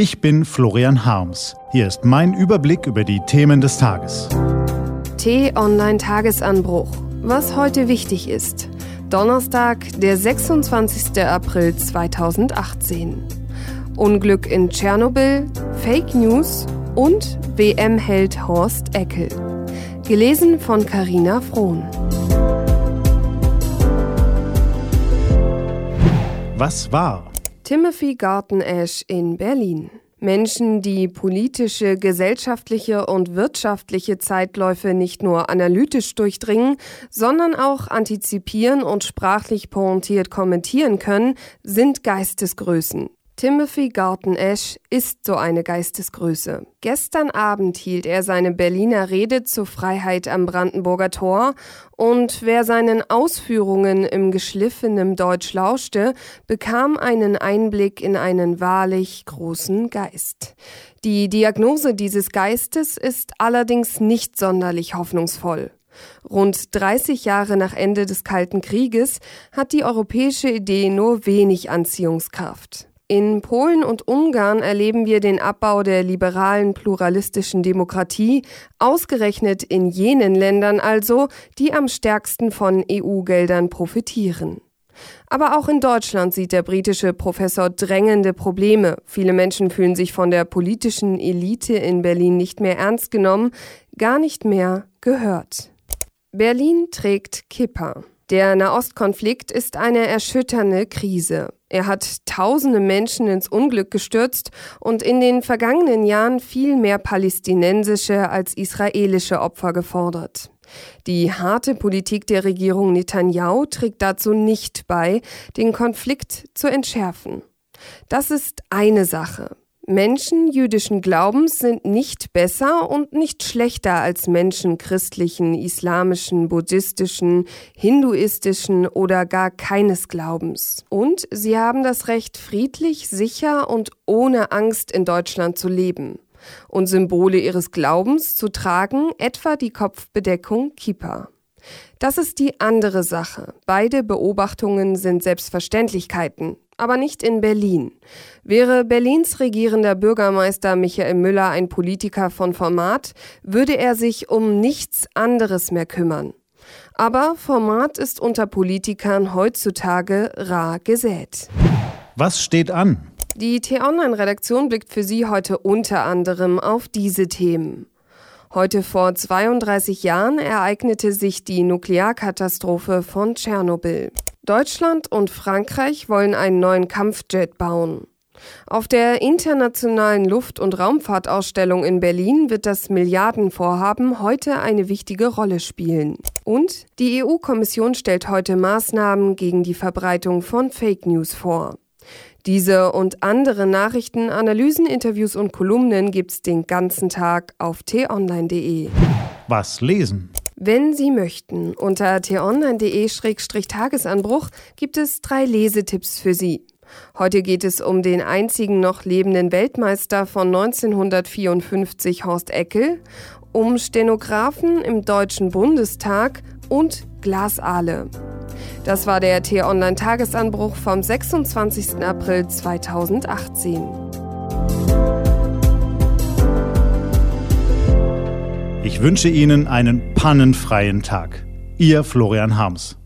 Ich bin Florian Harms. Hier ist mein Überblick über die Themen des Tages. T-Online Tagesanbruch. Was heute wichtig ist. Donnerstag, der 26. April 2018. Unglück in Tschernobyl, Fake News und WM-Held Horst Eckel. Gelesen von Carina Frohn. Was war? Timothy Garton Ash in Berlin. Menschen, die politische, gesellschaftliche und wirtschaftliche Zeitläufe nicht nur analytisch durchdringen, sondern auch antizipieren und sprachlich pointiert kommentieren können, sind Geistesgrößen. Timothy Garton Ash ist so eine Geistesgröße. Gestern Abend hielt er seine Berliner Rede zur Freiheit am Brandenburger Tor und wer seinen Ausführungen im geschliffenen Deutsch lauschte, bekam einen Einblick in einen wahrlich großen Geist. Die Diagnose dieses Geistes ist allerdings nicht sonderlich hoffnungsvoll. Rund 30 Jahre nach Ende des Kalten Krieges hat die europäische Idee nur wenig Anziehungskraft. In Polen und Ungarn erleben wir den Abbau der liberalen pluralistischen Demokratie, ausgerechnet in jenen Ländern also, die am stärksten von EU-Geldern profitieren. Aber auch in Deutschland sieht der britische Professor drängende Probleme. Viele Menschen fühlen sich von der politischen Elite in Berlin nicht mehr ernst genommen, gar nicht mehr gehört. Berlin trägt Kipper. Der Nahostkonflikt ist eine erschütternde Krise. Er hat tausende Menschen ins Unglück gestürzt und in den vergangenen Jahren viel mehr palästinensische als israelische Opfer gefordert. Die harte Politik der Regierung Netanyahu trägt dazu nicht bei, den Konflikt zu entschärfen. Das ist eine Sache. Menschen jüdischen Glaubens sind nicht besser und nicht schlechter als Menschen christlichen, islamischen, buddhistischen, hinduistischen oder gar keines Glaubens. Und sie haben das Recht, friedlich, sicher und ohne Angst in Deutschland zu leben und Symbole ihres Glaubens zu tragen, etwa die Kopfbedeckung Kippa. Das ist die andere Sache. Beide Beobachtungen sind Selbstverständlichkeiten, aber nicht in Berlin. Wäre Berlins regierender Bürgermeister Michael Müller ein Politiker von Format, würde er sich um nichts anderes mehr kümmern. Aber Format ist unter Politikern heutzutage rar gesät. Was steht an? Die T-Online-Redaktion blickt für Sie heute unter anderem auf diese Themen. Heute vor 32 Jahren ereignete sich die Nuklearkatastrophe von Tschernobyl. Deutschland und Frankreich wollen einen neuen Kampfjet bauen. Auf der internationalen Luft- und Raumfahrtausstellung in Berlin wird das Milliardenvorhaben heute eine wichtige Rolle spielen. Und die EU-Kommission stellt heute Maßnahmen gegen die Verbreitung von Fake News vor. Diese und andere Nachrichten, Analysen, Interviews und Kolumnen gibt's den ganzen Tag auf t-online.de. Was lesen? Wenn Sie möchten, unter t-online.de-tagesanbruch gibt es drei Lesetipps für Sie. Heute geht es um den einzigen noch lebenden Weltmeister von 1954 Horst Eckel, um Stenografen im Deutschen Bundestag und Glasaale. Das war der T-Online-Tagesanbruch vom 26. April 2018. Ich wünsche Ihnen einen pannenfreien Tag. Ihr Florian Harms.